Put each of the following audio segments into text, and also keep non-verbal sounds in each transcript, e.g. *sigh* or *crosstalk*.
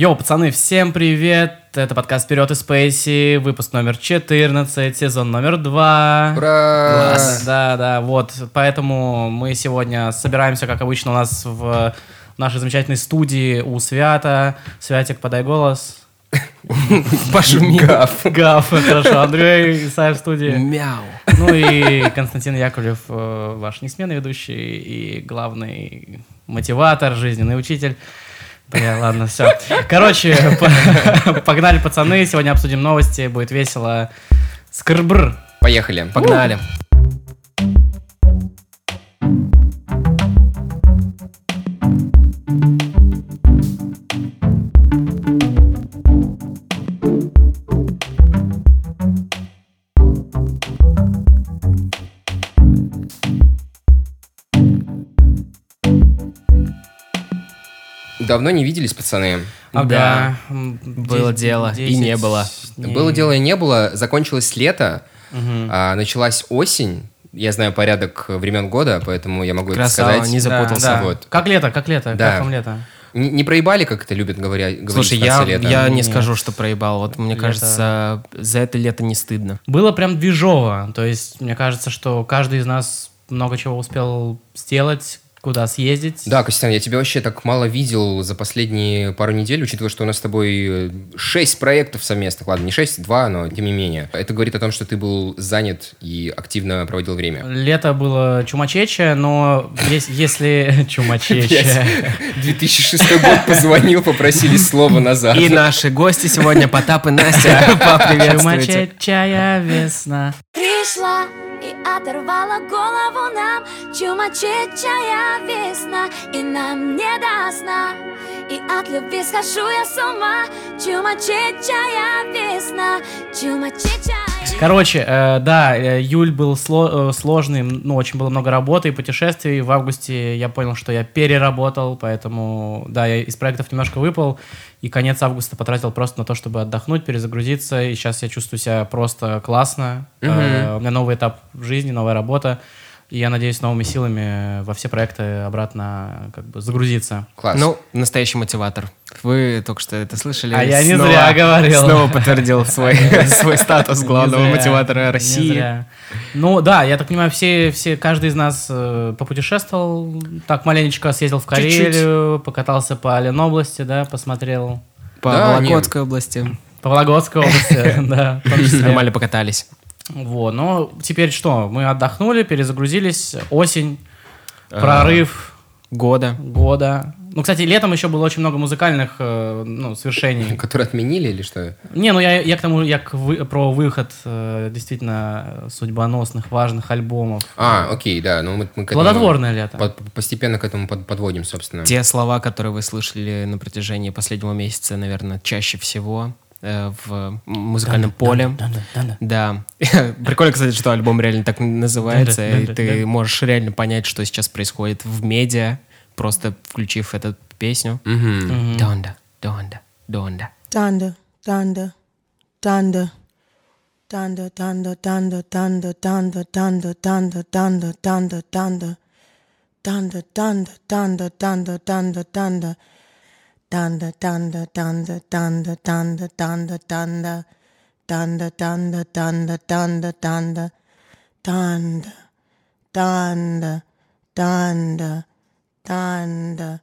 Йоу, пацаны, всем привет! Это подкаст «Вперед из Спейси», выпуск номер 14, сезон номер 2. Ура! Класс. Да, да, вот. Поэтому мы сегодня собираемся, как обычно, у нас в нашей замечательной студии у Свята. Святик, подай голос. *laughs* Пошуми. Гав. *laughs* Гав, хорошо. Андрей Исаев в студии. Мяу. Ну и Константин Яковлев, э, ваш несменный ведущий и главный мотиватор, жизненный учитель. Бля, ладно, все. Короче, по- *laughs* погнали, пацаны. Сегодня обсудим новости, будет весело. Скрбр. Поехали. Погнали. Давно не виделись, пацаны. Ага. Да, М, было десять- дело, и не было. дней. Было дело и не было. Закончилось лето, Мгм. а, началась осень. Я знаю порядок времен года, поэтому я могу Красава, это сказать. не запутался. Да, да. Вот. Как лето, как лето, Да. как вам лето? Не, не проебали, как это любят говоря, говорить Слушай, я, лета? я не Нет. скажу, что проебал. Вот мне Лето. кажется, за это лето не стыдно. Было прям движово. То есть, мне кажется, что каждый из нас много чего успел сделать, куда съездить. Да, Костян, я тебя вообще так мало видел за последние пару недель, учитывая, что у нас с тобой э, шесть проектов совместных. Ладно, не шесть, два, но тем не менее. Это говорит о том, что ты был занят и активно проводил время. Лето было чумачече, но ес- если... *laughs* Чумачече. 2006 год позвонил, попросили слово назад. И наши гости сегодня Потап и Настя. *laughs* Поприветствуйте. Чумачечая весна. Пришла и оторвала голову нам Чумачечая весна И нам не до сна И от любви схожу я с ума Чумачечая весна Чумачечая Короче, э, да, э, июль был сло- э, сложный, ну, очень было много работы и путешествий. В августе я понял, что я переработал, поэтому, да, я из проектов немножко выпал. И конец августа потратил просто на то, чтобы отдохнуть, перезагрузиться. И сейчас я чувствую себя просто классно. Э, у меня новый этап в жизни, новая работа. И я надеюсь новыми силами во все проекты обратно как бы загрузиться. Класс. Ну, настоящий мотиватор. Вы только что это слышали. А я не Снова- зря говорил. Снова подтвердил свой, *laughs* свой статус главного зря, мотиватора не России. зря. Ну да, я так понимаю, все, все, каждый из нас э, попутешествовал, так маленечко съездил в Карелию, покатался по Ленобласти, да, посмотрел По Да, Вологодской области. по Вологодской области, *laughs* да. Нормально покатались. Вот, ну теперь что, мы отдохнули, перезагрузились, осень, А. прорыв Года. года. Ну, кстати, летом еще было очень много музыкальных э, ну, свершений. *laughs* Которые отменили или что? Не, ну я, я к тому, я к вы- про выход э, действительно судьбоносных, важных альбомов. А, окей, да. Ну, мы, мы к этому Плодотворное лето. по- постепенно к этому под- подводим, собственно. Те слова, которые вы слышали на протяжении последнего месяца, наверное, чаще всего в музыкальном поле. Да. Прикольно, кстати, что альбом реально так называется, и ты можешь реально понять, что сейчас происходит в медиа, просто включив эту песню. Мгм. Донда, донда, донда. Thunder, thunder, thunder. Thunder, thunder, thunder, thunder, thunder, thunder, thunder, thunder, thunder, thunder. Thunder, thunder, thunder, thunder, thunder, danda danda danda danda danda danda danda danda danda danda danda danda danda danda danda danda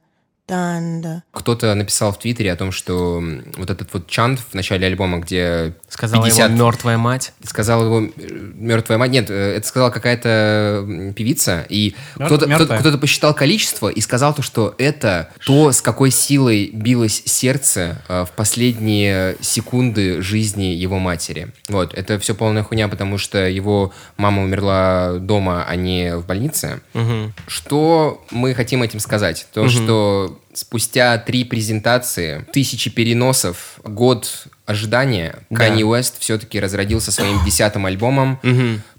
thunder. Кто-то написал в Твиттере о том, что вот этот вот чант в начале альбома, где Сказала 50 его мертвая мать. сказал его мертвая мать. Нет, э, это сказала какая-то певица, и кто-то, кто-то, кто-то посчитал количество и сказал то, что это то, с какой силой билось сердце э, в последние секунды жизни его матери. Вот, это все полная хуйня, потому что его мама умерла дома, а не в больнице. Мгм. Что мы хотим этим сказать? То, что спустя три презентации, тысячи переносов, год ожидания, Да. Канье Уэст все-таки разродился своим десятым альбомом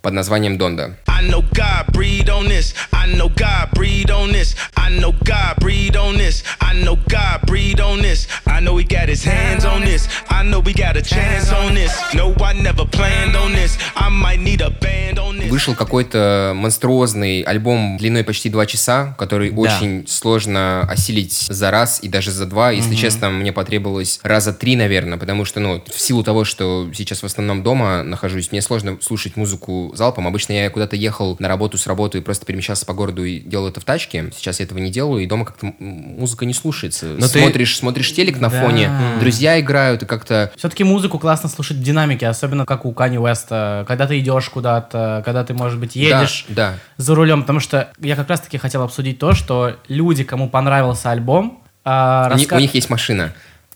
под названием «Донда». I know God breathe on this. I know God breathe on this. I know God breathe on this. I know God breathe on this. I know He got his hands on this. I know we got a chance on this. No, I never planned on this. I might need a band on this. Вышел какой-то монструозный альбом длиной почти два часа, который Да. очень сложно осилить за раз и даже за два. Если честно, мне потребовалось раза три, наверное, потому что, ну, в силу того, что сейчас в основном дома нахожусь, мне сложно слушать музыку залпом. Обычно я куда-то ехал на работу с работы и просто перемещался по городу и делал это в тачке. Сейчас я этого не делаю, и дома как-то музыка не слушается. Но ты- смотришь, смотришь телек на Да. фоне, друзья играют, и как-то... Все-таки музыку классно слушать в динамике, особенно как у Кани Уэста, когда ты идешь куда-то, когда ты, может быть, едешь Да, да. за рулем, потому что я как раз-таки хотел обсудить то, что люди, кому понравился альбом, а, У, ни- раска- у них есть машина.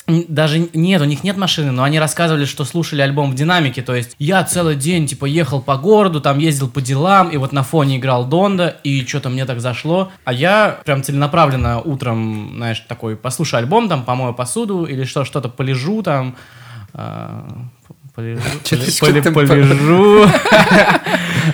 Даже нет, у них нет машины, но они рассказывали, что слушали альбом в динамике. То есть я целый день, типа, ехал по городу, там ездил по делам, и вот на фоне играл Донда, и что-то мне так зашло. А я прям целенаправленно утром, знаешь, такой, послушаю альбом, там, помою посуду, или что, что-то полежу там. а, полежу. *laughs*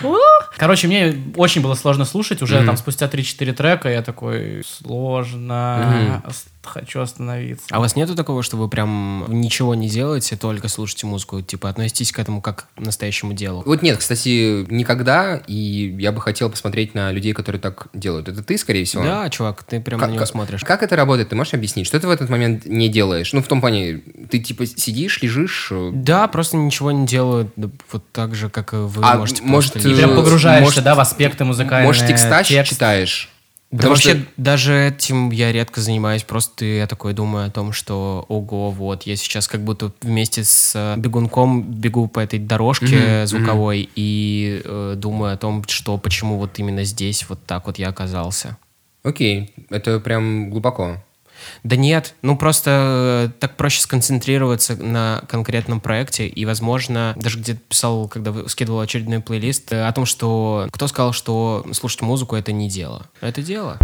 *laughs* *laughs* Короче, мне очень было сложно слушать. Уже там спустя 3-4 трека я такой, сложно, хочу остановиться. А у вас нету такого, что вы прям ничего не делаете, только слушаете музыку? Типа относитесь к этому как к настоящему делу? Вот нет, кстати, никогда, и я бы хотел посмотреть на людей, которые так делают. Это ты, скорее всего? Да, чувак, ты прям Как, на него смотришь. как это работает? Ты можешь объяснить? Что ты в этот момент не делаешь? Ну, в том плане, ты типа сидишь, лежишь... э, Да, просто ничего не делаю, вот так же, как и вы А можете может, просто э, прям лежать. погружаешься, может- да, в аспекты музыкальные. Может, текстач текст. читаешь? Да Потому вообще, что- даже этим я редко занимаюсь, просто я такой думаю о том, что, ого, вот, я сейчас как будто вместе с э, бегунком бегу по этой дорожке звуковой и э, думаю о том, что, почему вот именно здесь вот так вот я оказался. Окей, это прям глубоко. Да нет, ну просто э, так проще сконцентрироваться на конкретном проекте, и, возможно, даже где-то писал, когда скидывал очередной плейлист, э, о том, что кто сказал, что слушать музыку — это не дело. Это дело.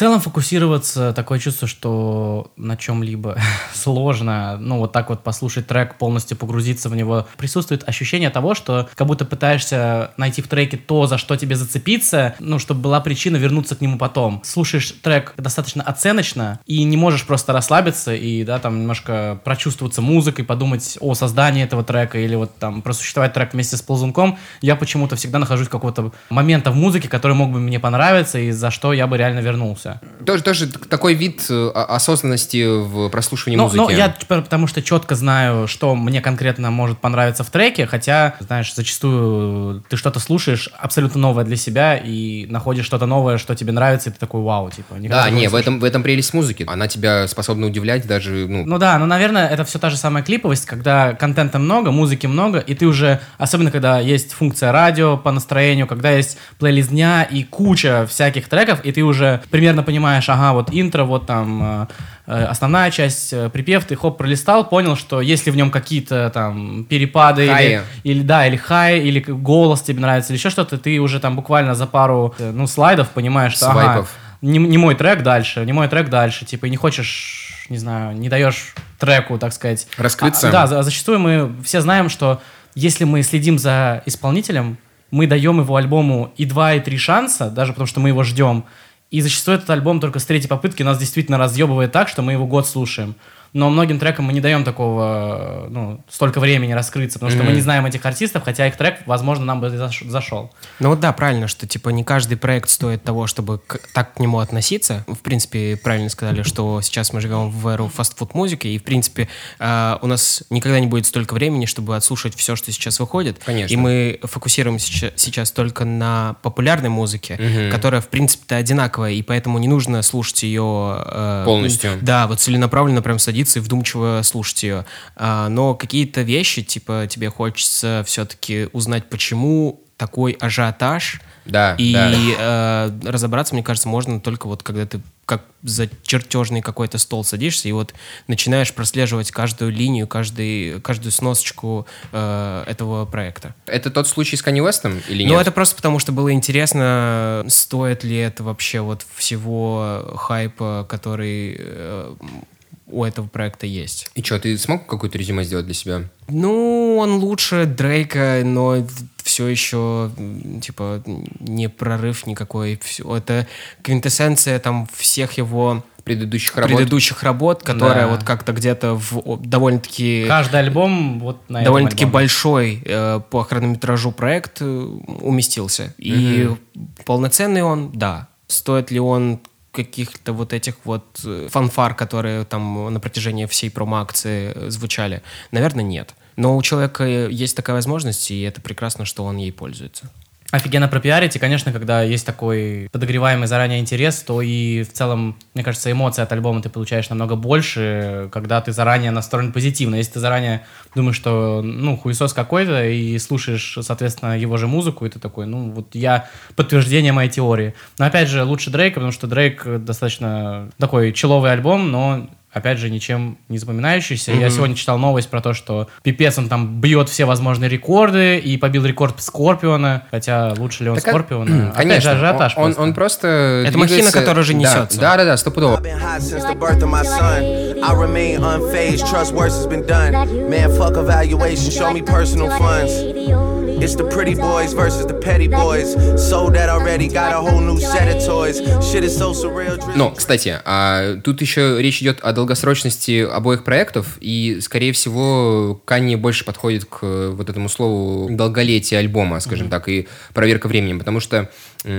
Целом фокусироваться, такое чувство, что на чем-либо *laughs* сложно, ну вот так вот послушать трек, полностью погрузиться в него. Присутствует ощущение того, что как будто пытаешься найти в треке то, за что тебе зацепиться, ну, чтобы была причина вернуться к нему потом. Слушаешь трек достаточно оценочно и не можешь просто расслабиться и, да, там немножко прочувствоваться музыкой, подумать о создании этого трека или вот там просуществовать трек вместе с ползунком. Я почему-то всегда нахожусь какого-то момента в музыке, который мог бы мне понравиться и за что я бы реально вернулся. Тоже, тоже т- такой вид э, осознанности в прослушивании Ну, музыки. ну, я п- потому что четко знаю, что мне конкретно может понравиться в треке, хотя, знаешь, зачастую ты что-то слушаешь абсолютно новое для себя и находишь что-то новое, что тебе нравится, и ты такой, вау, типа. Да, не, в слышал». этом, в этом прелесть музыки. Она тебя способна удивлять даже, ну, Ну да, ну, наверное, это все та же самая клиповость, когда контента много, музыки много, и ты уже, особенно когда есть функция радио по настроению, когда есть плейлист дня и куча всяких треков, и ты уже примерно понимаешь, ага, вот интро, вот там э, э, основная часть, э, припев, ты хоп, пролистал, понял, что если в нем какие-то там перепады или, или да, или хай, или голос тебе нравится, или еще что-то, ты уже там буквально за пару, э, ну, слайдов понимаешь, что ага, не, не мой трек дальше, не мой трек дальше, типа, и не хочешь, не знаю, не даешь треку, так сказать. Раскрыться. А, да, за- зачастую мы все знаем, что если мы следим за исполнителем, мы даем его альбому и два, и три шанса, даже потому что мы его ждем. И зачастую этот альбом только с третьей попытки нас действительно разъебывает так, что мы его год слушаем. Но многим трекам мы не даем такого, ну, столько времени раскрыться, потому что мы не знаем этих артистов, хотя их трек, возможно, нам бы зашел. Ну вот да, правильно, что типа не каждый проект стоит того, чтобы к- так к нему относиться. В принципе, правильно сказали, что сейчас мы живем в эру фастфуд музыки, и в принципе э, у нас никогда не будет столько времени, чтобы отслушать все, что сейчас выходит. Конечно. И мы фокусируемся сейчас только на популярной музыке, которая в принципе-то одинаковая, и поэтому не нужно слушать ее э, Полностью. Да, вот целенаправленно прям садиться и вдумчиво слушать ее. А, но какие-то вещи, типа, тебе хочется все-таки узнать, почему такой ажиотаж. Да, И да. э, разобраться, мне кажется, можно только вот когда ты как за чертежный какой-то стол садишься и вот начинаешь прослеживать каждую линию, каждый, каждую сносочку э, этого проекта. Это тот случай с Канни Уэстом или нет? Ну, это просто потому, что было интересно, стоит ли это вообще вот всего хайпа, который э, у этого проекта есть. И что, ты смог какое-то резюме сделать для себя? Ну, он лучше Дрейка, но все еще, типа, не прорыв никакой. Всё- Это квинтэссенция там всех его Предыдущих работ. предыдущих работ, которая Да. вот как-то где-то в довольно-таки Каждый альбом вот на этом довольно-таки альбоме. большой э, по хронометражу проект э, уместился. И полноценный он, да. Стоит ли он каких-то вот этих вот э, фанфар, которые там на протяжении всей промо-акции э, звучали? Наверное, нет. Но у человека есть такая возможность, и это прекрасно, что он ей пользуется. Офигенно пропиарить, и, конечно, когда есть такой подогреваемый заранее интерес, то и в целом, мне кажется, эмоции от альбома ты получаешь намного больше, когда ты заранее настроен позитивно. Если ты заранее думаешь, что, ну, хуесос какой-то, и слушаешь, соответственно, его же музыку, и ты такой, ну, вот я подтверждение моей теории. Но, опять же, лучше Дрейка, потому что Дрейк достаточно такой человый альбом, но опять же, ничем не запоминающийся. Я сегодня читал новость про то, что пипец, он там бьет все возможные рекорды и побил рекорд Скорпиона, хотя лучше ли он Так, а- Скорпиона? *clears throat* Опять Конечно, же, ажиотаж он, он, просто. он просто Это двигается- махина, которая уже Да, несется. Да, да, да, стопудово. I It's the pretty boys versus the petty boys. Sold that already, got a whole new set of toys. Shit is so surreal. Но, кстати, а, тут еще речь идет о долгосрочности обоих проектов, и, скорее всего, Канни больше подходит к э, вот этому слову долголетие альбома, скажем так, и проверка временем, потому что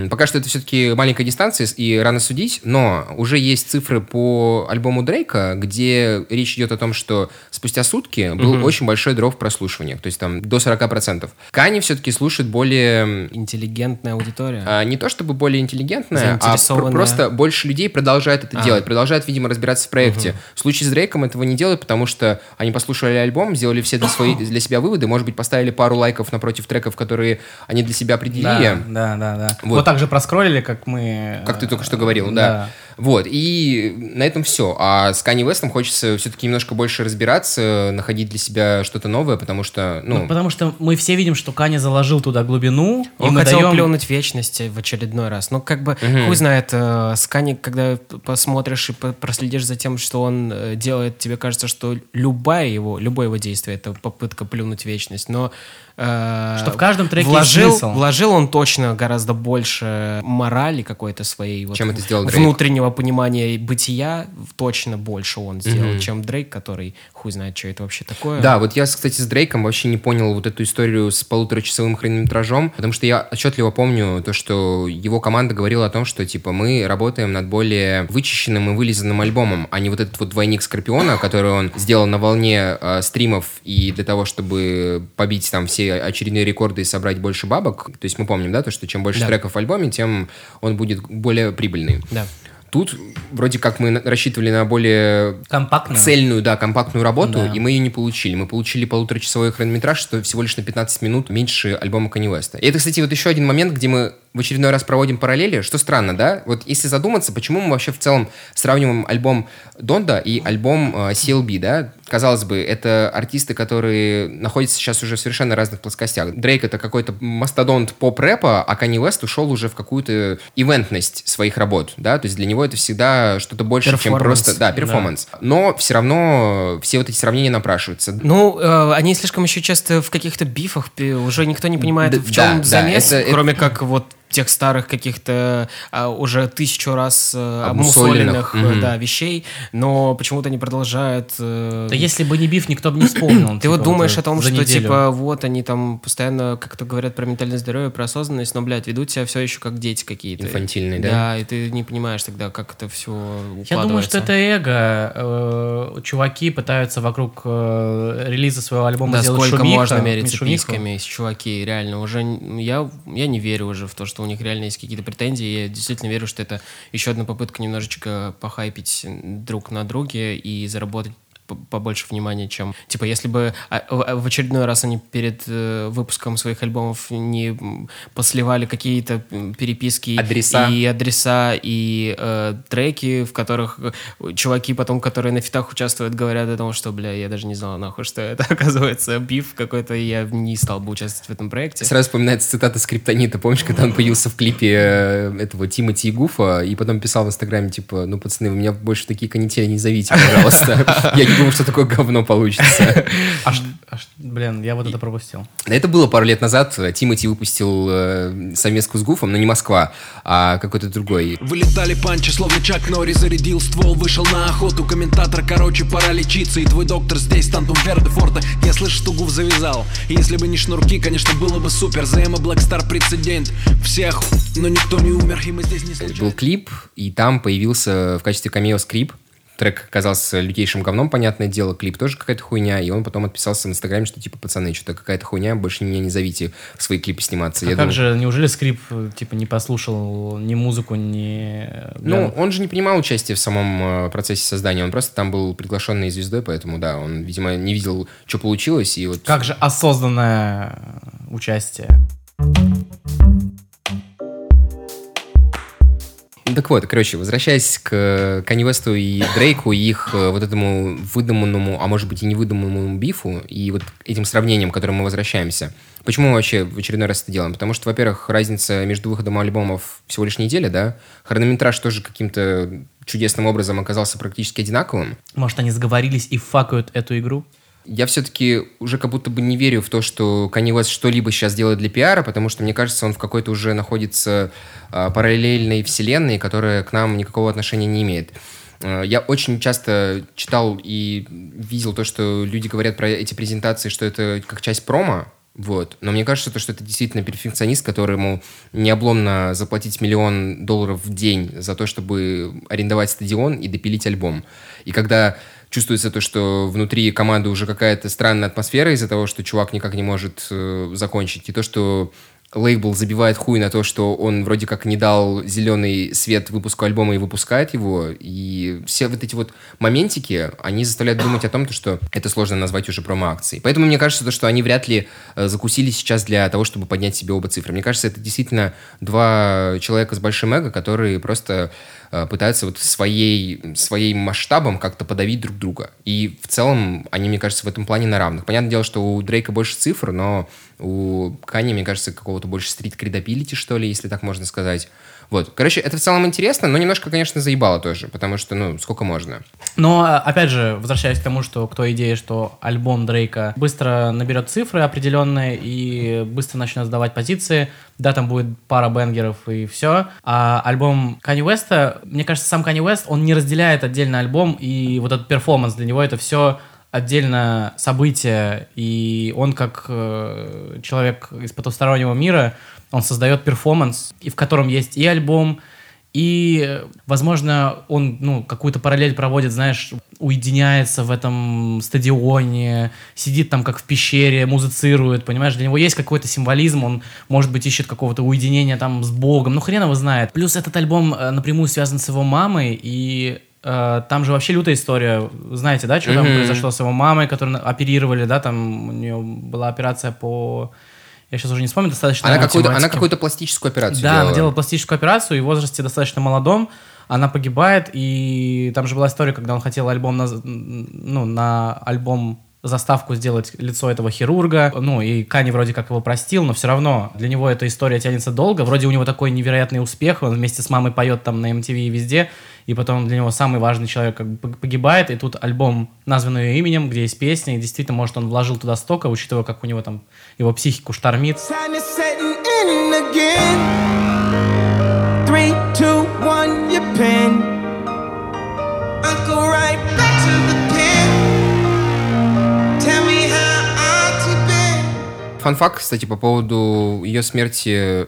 пока что это все-таки маленькая дистанция, и рано судить, но уже есть цифры по альбому Дрейка, где речь идет о том, что спустя сутки был очень большой дров в прослушиваниях, то есть там до 40%. Канни все-таки слушает более Интеллигентная аудитория. а, не то чтобы более интеллигентная, а про- просто больше людей продолжает это А. делать, продолжает, видимо, разбираться в проекте. В случае с Дрейком этого не делают, потому что они послушали альбом, сделали все для, свои, *coughs* для себя выводы, может быть, поставили пару лайков напротив треков, которые они для себя определили. Да, да, да, да. Вот. Вот. так же проскроллили, как мы... Как ты э, только что говорил, да. Вот, и на этом все. А с Канни Вестом хочется все-таки немножко больше разбираться, находить для себя что-то новое, потому что, ну, Ну, потому что мы все видим, что Каня заложил туда глубину, и Он мы хотел даем... плюнуть вечность в очередной раз. Ну, как бы, хуй знает, э, Скани, когда п- посмотришь и проследишь за тем, что он э, делает, тебе кажется, что любая его, любое его действие — это попытка плюнуть вечность. Но э, Что в каждом треке есть вложил, смысл. вложил он точно гораздо больше морали какой-то своей. Вот, Чем это сделал Дрейк. Внутреннего понимания бытия точно больше он сделал, чем Дрейк, который хуй знает, что это вообще такое. Да, вот я, кстати, с Дрейком вообще не понял вот эту историю с полуторачасовым хронометражом, потому что я отчетливо помню то, что его команда говорила о том, что, типа, мы работаем над более вычищенным и вылизанным альбомом, а не вот этот вот двойник Скорпиона, который он сделал на волне э, стримов и для того, чтобы побить там все очередные рекорды и собрать больше бабок. То есть мы помним, да, то, что чем больше Да. треков в альбоме, тем он будет более прибыльный. Да. Тут вроде как мы рассчитывали на более Компактно. цельную, да, компактную работу, Да. и мы ее не получили. Мы получили полуторачасовой хронометраж, что всего лишь на 15 минут меньше альбома Kanye West. И это, кстати, вот еще один момент, где мы в очередной раз проводим параллели, что странно, да? Вот если задуматься, почему мы вообще в целом сравниваем альбом Донда и альбом э, CLB, да? Казалось бы, это артисты, которые находятся сейчас уже в совершенно разных плоскостях. Дрейк — это какой-то мастодонт поп-рэпа, а Kanye West ушел уже в какую-то ивентность своих работ, да? То есть для него это всегда что-то больше, чем просто... Да, перформанс. Но все равно все вот эти сравнения напрашиваются. Ну, э, они слишком еще часто в каких-то бифах, уже никто не понимает, Да, в чем да, замес, да, это- кроме как вот тех старых каких-то а, уже тысячу раз э, Обмусоленных, э, мгм. да, вещей, но почему-то не продолжают... э, Да если бы не биф, никто бы не вспомнил. *clears throat* Ты вот типа, думаешь о том, за что неделю. типа вот они там постоянно как-то говорят про ментальное здоровье, про осознанность, но, блядь, ведут себя все еще как дети какие-то. Инфантильные, да? Да, и ты не понимаешь тогда, как это все Я думаю, что это эго. Э, Чуваки пытаются вокруг э, релиза своего альбома Да, сделать сколько шумиха, можно мериться письками, чуваки, реально, уже я, я не верю уже в то, что у них реально есть какие-то претензии, я действительно верю, что это еще одна попытка немножечко похайпить друг на друге и заработать побольше внимания, чем... Типа, если бы а, в в очередной раз они перед э, выпуском своих альбомов не посливали какие-то переписки Адреса. и адреса, и э, треки, в которых э, чуваки потом, которые на фитах участвуют, говорят о том, что, бля, я даже не знал нахуй, что это *laughs* оказывается биф какой-то, я не стал бы участвовать в этом проекте. Сразу вспоминается цитата Скриптонита. Помнишь, когда он появился в клипе э, этого Тимати и Гуфа, и потом писал в Инстаграме, типа, ну, пацаны, вы меня больше такие канители не зовите, пожалуйста. *laughs* Я не думал, что такое говно получится. *laughs* А ш- А блин, я вот это пропустил. Да это было пару лет назад. Тимати выпустил э, совместку с Гуфом, но не Москва, а какой-то другой. Вылетали панчи, словно Чак Норри Зарядил ствол, вышел на охоту Комментатор, короче, пора лечиться И твой доктор здесь, Тантум Верде Я слышу, что Гуф завязал Если бы не шнурки, конечно, было бы супер ЗМ и Blackstar прецедент Всех, но никто не умер И мы здесь не случайно Был клип, и там появился в качестве камео скрип. Трек оказался лютейшим говном, понятное дело. Клип тоже какая-то хуйня. И он потом отписался в Инстаграме, что типа, пацаны, что-то какая-то хуйня, больше меня не зовите в свои клипы сниматься. А Я как думаю, же, неужели скрип, типа, не послушал ни музыку, ни... Ну, он же не принимал участие в самом э, процессе создания, он просто там был приглашенной звездой, поэтому, да, он, видимо, не видел, что получилось, и вот... Как же осознанное участие. Так вот, короче, возвращаясь к Канни Весту и Дрейку, и их э, вот этому выдуманному, а может быть и невыдуманному бифу, и вот этим сравнением, к которому мы возвращаемся. Почему мы вообще в очередной раз это делаем? Потому что, во-первых, разница между выходом альбомов всего лишь неделя, да? Хронометраж тоже каким-то чудесным образом оказался практически одинаковым. Может, они сговорились и факают эту игру? Я все-таки уже как будто бы не верю в то, что Канни Уэст что-либо сейчас делает для пиара, потому что, мне кажется, он в какой-то уже находится а, параллельной вселенной, которая к нам никакого отношения не имеет. А, Я очень часто читал и видел то, что люди говорят про эти презентации, что это как часть промо, вот. Но мне кажется, то, что это действительно перфекционист, которому необломно заплатить миллион долларов в день за то, чтобы арендовать стадион и допилить альбом. И когда чувствуется то, что внутри команды уже какая-то странная атмосфера из-за того, что чувак никак не может э, закончить, и то, что лейбл забивает хуй на то, что он вроде как не дал зеленый свет выпуску альбома и выпускает его. И все вот эти вот моментики, они заставляют думать о том, то, что это сложно назвать уже промо-акцией. Поэтому мне кажется, то, что они вряд ли э, закусились для того, чтобы поднять себе оба цифры. Мне кажется, это действительно два человека с большим эго, которые просто э, пытаются вот своей, своим масштабом как-то подавить друг друга. И в целом они, мне кажется, в этом плане на равных. Понятное дело, что у Дрейка больше цифр, но у Кани, мне кажется, какого-то больше street credibility, что ли, если так можно сказать. Вот. Короче, это в целом интересно, но немножко, конечно, заебало тоже, потому что, ну, сколько можно. Но, а, опять же, возвращаясь к тому, что кто идея, что альбом Дрейка быстро наберет цифры определенные и быстро начнет сдавать позиции, да, там будет пара banger ов и все. А альбом Кани Уэста, мне кажется, сам Кани Уэст, он не разделяет отдельно альбом, и вот этот перформанс для него это все отдельно событие, и он как э, человек из потустороннего мира, он создает перформанс, и в котором есть и альбом, и, возможно, он, ну, какую-то параллель проводит, знаешь, уединяется в этом стадионе, сидит там как в пещере, музыцирует, понимаешь? Для него есть какой-то символизм, он, может быть, ищет какого-то уединения там с Богом, ну, хрен его знает. Плюс этот альбом э, напрямую связан с его мамой, и там же вообще лютая история. Знаете, да, что там Мгм. произошло с его мамой, которую оперировали, да, там у нее была операция по... Я сейчас уже не вспомню, достаточно Она какую-то, она какую-то пластическую операцию Да, делала. она делала пластическую операцию, и в возрасте достаточно молодом она погибает, и там же была история, когда он хотел альбом на, ну, на альбом заставку сделать лицо этого хирурга, ну, и Кани вроде как его простил, но все равно для него эта история тянется долго, вроде у него такой невероятный успех, он вместе с мамой поет там на MTV и везде, и потом для него самый важный человек как бы погибает, и тут альбом, названный ее именем, где есть песня, и действительно, может, он вложил туда столько, учитывая, как у него там его психику штормит. Three, two, one, your pen. Right back to the. Фанфакт, кстати, по поводу ее смерти,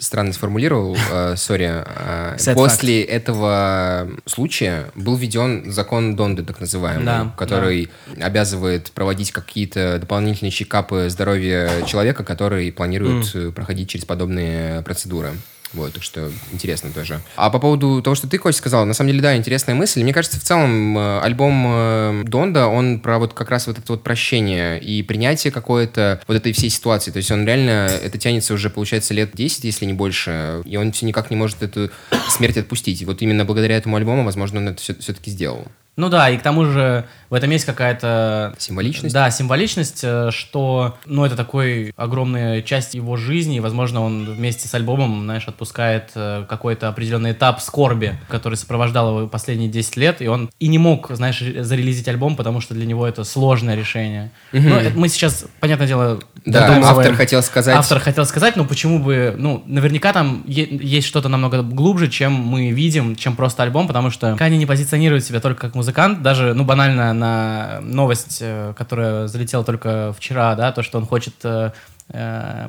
странно сформулировал, *laughs* э, сори. э, После этого случая был введен закон Донды, так называемый, который обязывает проводить какие-то дополнительные чекапы здоровья человека, который планирует проходить через подобные процедуры. Вот, так что интересно тоже. А по поводу того, что ты, Кость, сказал, на самом деле, да, интересная мысль. Мне кажется, в целом э, альбом э, Донда, он про вот как раз вот это вот прощение и принятие какое-то вот этой всей ситуации. То есть он реально, это тянется уже, получается, лет 10, если не больше, и он все никак не может эту смерть отпустить. И вот именно благодаря этому альбому, возможно, он это все, таки сделал. Ну да, и к тому же в этом есть какая-то... Символичность? Да, символичность, э, что, ну, это такой огромная часть его жизни, и, возможно, он вместе с альбомом, знаешь, отпускает э, какой-то определенный этап скорби, который сопровождал его последние 10 лет, и он и не мог, знаешь, зарелизить альбом, потому что для него это сложное решение. Ну, это мы сейчас, понятное дело, Да, автор хотел сказать... Автор хотел сказать, но почему бы, ну, наверняка там есть что-то намного глубже, чем мы видим, чем просто альбом, потому что Кани не позиционирует себя только как музыкант, даже, ну, банально на новость, э, которая залетела только вчера, да, то, что он хочет э, э,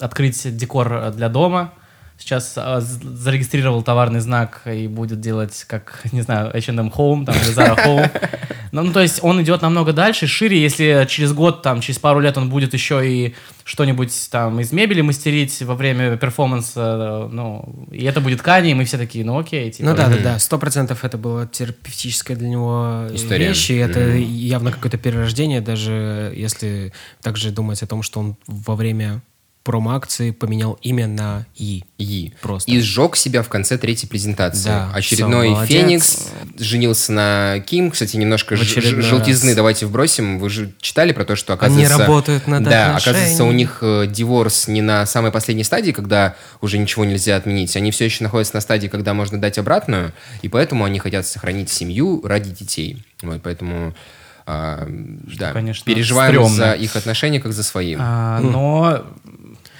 открыть декор для дома, Сейчас з- зарегистрировал товарный знак и будет делать, как, не знаю, H&M Home, там, или Zara Home. *laughs* Ну, ну, то есть он идет намного дальше, шире, если через год, там, через пару лет он будет еще и что-нибудь там из мебели мастерить во время перформанса, ну, и это будет Кани, и мы все такие, ну окей, типа. Ну да, да, да, сто процентов это была терапевтическая для него История. вещь, и это явно какое-то перерождение, даже если также думать о том, что он во время промо-акции поменял имя на И. И. Просто. И сжег себя в конце третьей презентации. Да, Очередной молодец. Феникс женился на Ким. Кстати, немножко желтизны раз. давайте вбросим. Вы же читали про то, что Они оказывается... работают над Да, оказывается, у них э, диворс не на самой последней стадии, когда уже ничего нельзя отменить. Они все еще находятся на стадии, когда можно дать обратную, и поэтому они хотят сохранить семью ради детей. Вот, поэтому... а, да, конечно, переживаем стрёмно. за их отношения как за свои. А, но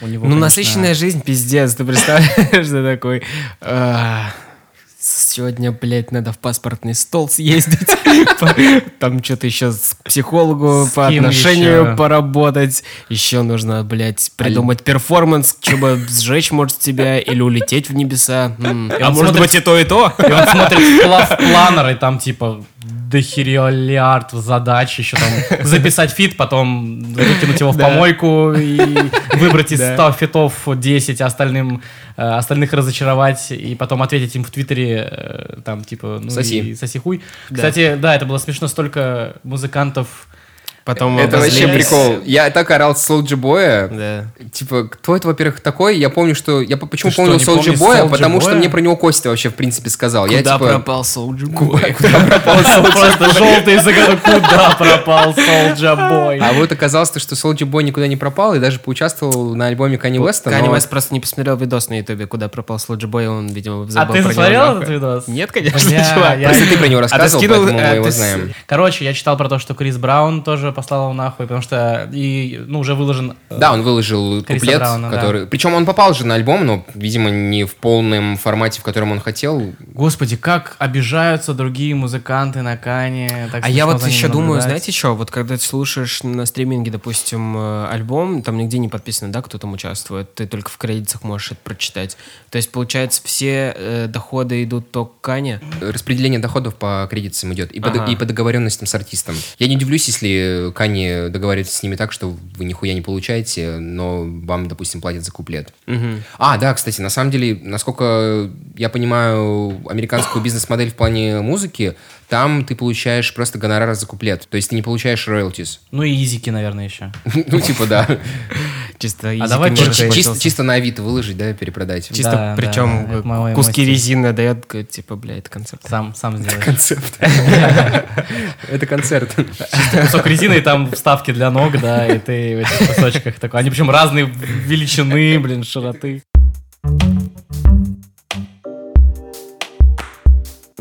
у него, Ну, конечно, насыщенная жизнь, пиздец, ты представляешь, *laughs* что такой... а, Сегодня, блядь, надо в паспортный стол съездить. *laughs* Там что-то еще с психологу по отношению поработать. Еще нужно, блядь, придумать перформанс, чтобы сжечь, может, тебя или улететь в небеса. А может быть и то, и то. И он смотрит в planner, и там типа дохериллиард задач, еще там *laughs* записать feat, потом выкинуть его в *laughs* помойку и *laughs* выбрать из 100 feat ов 10, а остальным, э, остальных разочаровать, и потом ответить им в Твиттере, э, там типа, ну Соси. соси хуй. Кстати, да, это было смешно, столько музыкантов Потом Это вообще прикол. Я так орал Соулджа Боя. Да. Типа, кто это, во-первых, такой? Я помню, что... Я по- почему Ты не Соулджа Боя? Потому что мне про него Костя вообще, в принципе, сказал. я, Куда типа, пропал Soulja Boy? Просто желтый загадок, куда пропал *laughs* Солджа Бой. А вот оказалось, то, что Солджи Бой никуда не пропал и даже поучаствовал на альбоме Кани Уэста. Канни но- Уэст просто не посмотрел видос на ютубе, куда пропал Слоджи Бой, он, видимо, А забыл ты про него смотрел этот видос? Нет, конечно, чувак. я- Просто ты про него А ты рассказывал, поэтому мы его ты с- знаем. Короче, я читал про то, что Крис Браун тоже послал его нахуй, потому что и, ну, уже выложен... э, Да, он выложил Криса куплет, Брауна, да. который... Причем он попал же на альбом, но, видимо, не в полном формате, в котором он хотел. Господи, как обижаются другие музыканты на Кане. так А я вот еще думаю, наблюдать. знаете что, вот когда ты слушаешь на стриминге, допустим, э, альбом, там нигде не подписано, да, кто там участвует, ты только в кредитах можешь это прочитать. То есть, получается, все э, доходы идут только к Кане. Распределение доходов по кредитам идет и, по, Ага. и по договоренностям с артистом. Я не удивлюсь, если Кани договаривается с ними так, что вы нихуя не получаете, но вам, допустим, платят за куплет. А, да, кстати, на самом деле, насколько я понимаю американскую бизнес-модель в плане музыки, там ты получаешь просто гонорар за куплет. То есть ты не получаешь роялтис. Ну и изики, наверное, еще. *laughs* Ну, типа, да. Чисто А давай чисто- Чисто, чисто на Авито выложить, да, перепродать. Чисто, Да, да, причем мой куски мастер. резины дает, говорит, типа, бля, это концепт. Сам, сам сделаешь. Концепт. *laughs* Это концерт. Кусок резины, и там вставки для ног, да, и ты в этих кусочках такой. Они причем разные величины, блин, широты.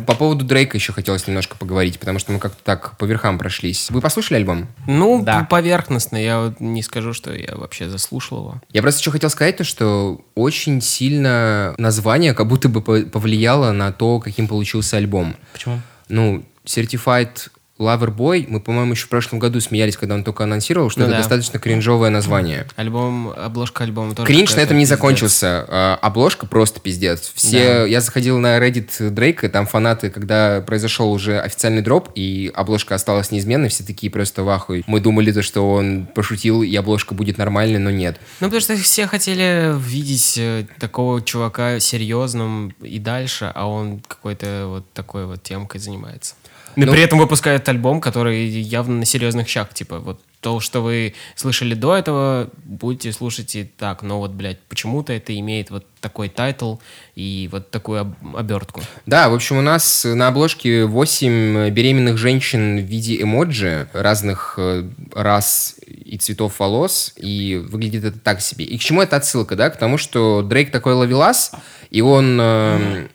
По поводу Дрейка еще хотелось немножко поговорить, потому что мы как-то так по верхам прошлись. Вы послушали альбом? Ну, Да. поверхностно. Я вот не скажу, что я вообще заслушал его. Я просто еще хотел сказать то, что очень сильно название как будто бы по- повлияло на то, каким получился альбом. Почему? Ну, Certified Boy, мы, по-моему, еще в прошлом году смеялись, когда он только анонсировал, что Ну это да. достаточно кринжовое название. Альбом, обложка альбома тоже. Кринж на этом не пиздец. закончился. А, обложка просто пиздец. Все, я заходил на Reddit Дрейка, там фанаты, когда произошел уже официальный drop, и обложка осталась неизменной, все такие просто в ахуе. Мы думали, то, что он пошутил, и обложка будет нормальной, но нет. Ну, потому что все хотели видеть э, такого чувака серьезным и дальше, а он какой-то вот такой вот темкой занимается. Но Ну- при этом выпускает этот альбом, который явно на серьезных щах, типа, вот то, что вы слышали до этого, будете слушать и так, но вот, блядь, почему-то это имеет вот такой title и вот такую об- обертку. Да, в общем, у нас на обложке 8 беременных женщин в виде эмоджи разных э, рас и цветов волос, и выглядит это так себе. И к чему это отсылка, да? К тому, что Дрейк такой ловелас, и он, э,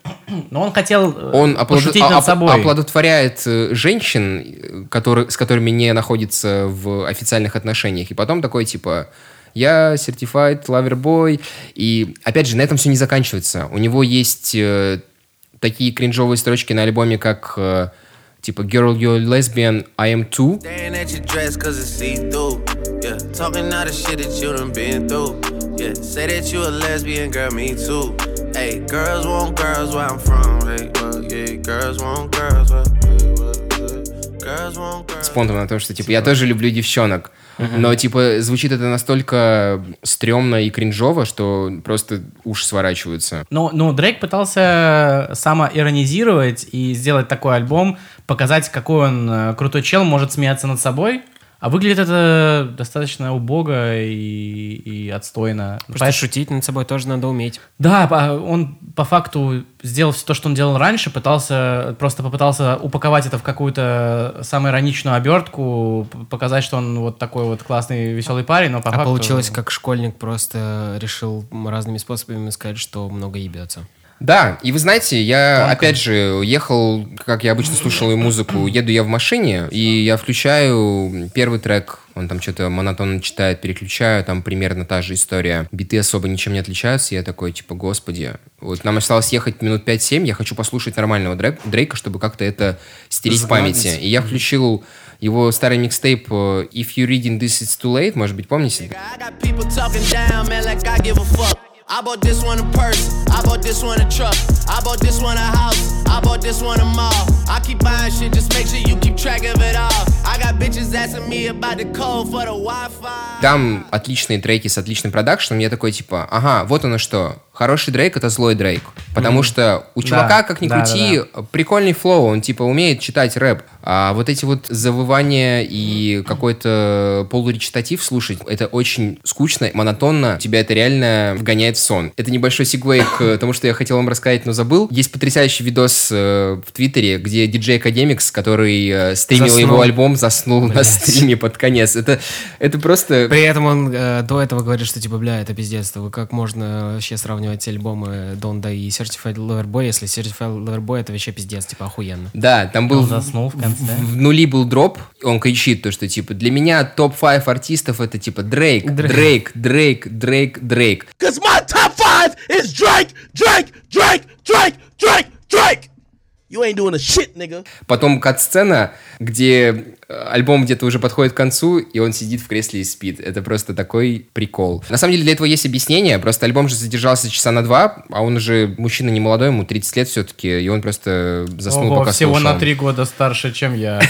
Но он хотел э, он оплодо- а- над оп- собой. оплодотворяет э, женщин, которые, с которыми не находится в официальных отношениях, и потом такой, типа, я certified lover boy, и, опять же, на этом все не заканчивается. У него есть э, такие кринжовые строчки на альбоме, как э, типа Girl, you're lesbian, I am too. Staring at your dress cause it's see-through. Yeah, talking all the shit that you done been through. Yeah, say that you a lesbian, girl, me too. Hey, girls want girls where I'm from. Hey, well, yeah, girls want girls where, hey, well, Спонтом на том, что типа я тоже люблю девчонок. Но типа звучит это настолько стрёмно и кринжово, что просто уши сворачиваются. Ну, ну, Дрейк пытался самоиронизировать и сделать такой альбом, показать, какой он э, крутой чел, может смеяться над собой. А выглядит это достаточно убого и, и отстойно. Просто Поэт- шутить над собой тоже надо уметь. Да, по- он по факту сделал все то, что он делал раньше, пытался просто попытался упаковать это в какую-то самоироничную обертку, п- показать, что он вот такой вот классный, веселый парень, но по А факту... получилось, как школьник просто решил разными способами сказать, что много ебется. Да, и вы знаете, я опять же ехал, как я обычно слушал музыку, *clears throat* еду я в машине, и я включаю первый трек, он там что-то монотонно читает, переключаю, там примерно та же история. Биты особо ничем не отличаются, я такой, типа, господи, вот нам осталось ехать минут 5-7, я хочу послушать нормального Дрейк- Дрейка, чтобы как-то это стереть в памяти. И я включил его старый микстейп э, If You Reading This It's Too Late, может быть, помните? I got people talking down, man, like I give a fuck. I bought this one a purse, I bought this one a truck, I bought this one a house, I bought this one a mall. I keep buying shit, just make sure you keep track of it all. I got bitches asking me about the code for the Wi-Fi. Там отличные треки с отличным продакшеном. Я такой, типа, ага, вот оно что. Хороший Дрейк — это злой Дрейк. Потому что у чувака, как ни да, крути, прикольный флоу. Он, типа, умеет читать рэп. А вот эти вот завывания и какой-то полуречитатив слушать, это очень скучно, монотонно. Тебя это реально вгоняет в сон. Это небольшой сигвей к тому, что я хотел вам рассказать, но забыл. Есть потрясающий видос э, в Твиттере, где диджей Академикс, который э, стримил Заснул. его альбом, заснул на стриме под конец. Это, это просто... При этом он э, до этого говорит, что типа, бля, это пиздец. Вы как можно вообще сравнивать альбомы Донда и Certified Lover Boy, если Certified Lover Boy это вообще пиздец, типа охуенно. Да, там был... Он заснул в конце. В, в нули был дроп, он кричит то, что типа для меня топ-5 артистов это типа Дрейк, Дрейк, Дрейк, Дрейк, Дрейк. Cause my top five is Drake, Drake, Drake, Drake, Drake, Drake. You ain't doing a shit, nigga. Потом кат-сцена, где э, альбом где-то уже подходит к концу, и он сидит в кресле и спит. Это просто такой прикол. На самом деле для этого есть объяснение, просто альбом же задержался часа на два, а он уже мужчина не молодой, ему 30 лет все-таки, и он просто заснул, Ого, пока всего слушал. на три года старше, чем я.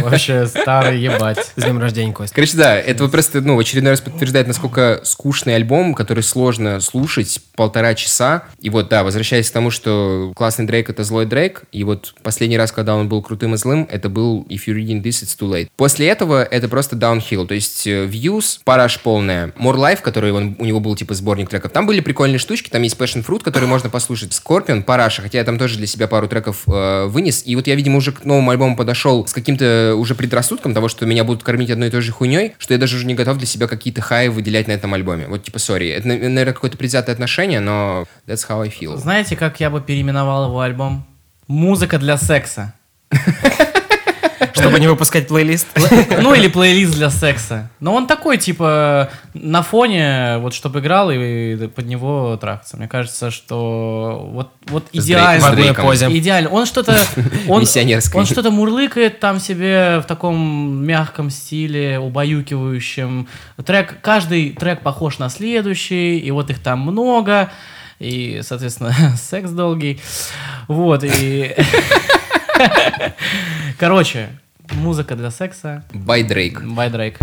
Вообще старый ебать. С днем рождения, Кость. Короче, да, это вот просто, ну, в очередной раз подтверждает, насколько скучный альбом, который сложно слушать полтора часа. И вот, да, возвращаясь к тому, что классный Дрейк — это злой Дрейк, и вот последний раз, когда он был крутым и злым, это был If You're Reading This, It's Too Late. После этого это просто downhill, то есть э, Views, параш полная. More Life, который он, у него был типа сборник треков, там были прикольные штучки, там есть Passion Fruit, который можно послушать. Scorpion, параша, хотя я там тоже для себя пару треков э, вынес. И вот я, видимо, уже к новому альбому подошел с каким-то уже предрассудком того, что меня будут кормить одной и той же хуйней, что я даже уже не готов для себя какие-то хаи выделять на этом альбоме. Вот типа, сори. Это, на- наверное, какое-то предвзятое отношение, но that's how I feel. Знаете, как я бы переименовал его альбом? Музыка для секса. *laughs* Чтобы не выпускать плейлист. Ну, или плейлист для секса. Но он такой, типа, на фоне, вот, чтобы играл и под него трахаться. Мне кажется, что вот, вот С идеально. Позе. Идеально. Он что-то... *laughs* Он, Миссионерское. он что-то мурлыкает там себе в таком мягком стиле, убаюкивающем. Трек, каждый трек похож на следующий, и вот их там много. И, соответственно, *laughs* секс долгий. Вот, и... *laughs* Короче, музыка для секса. By Drake. By Drake.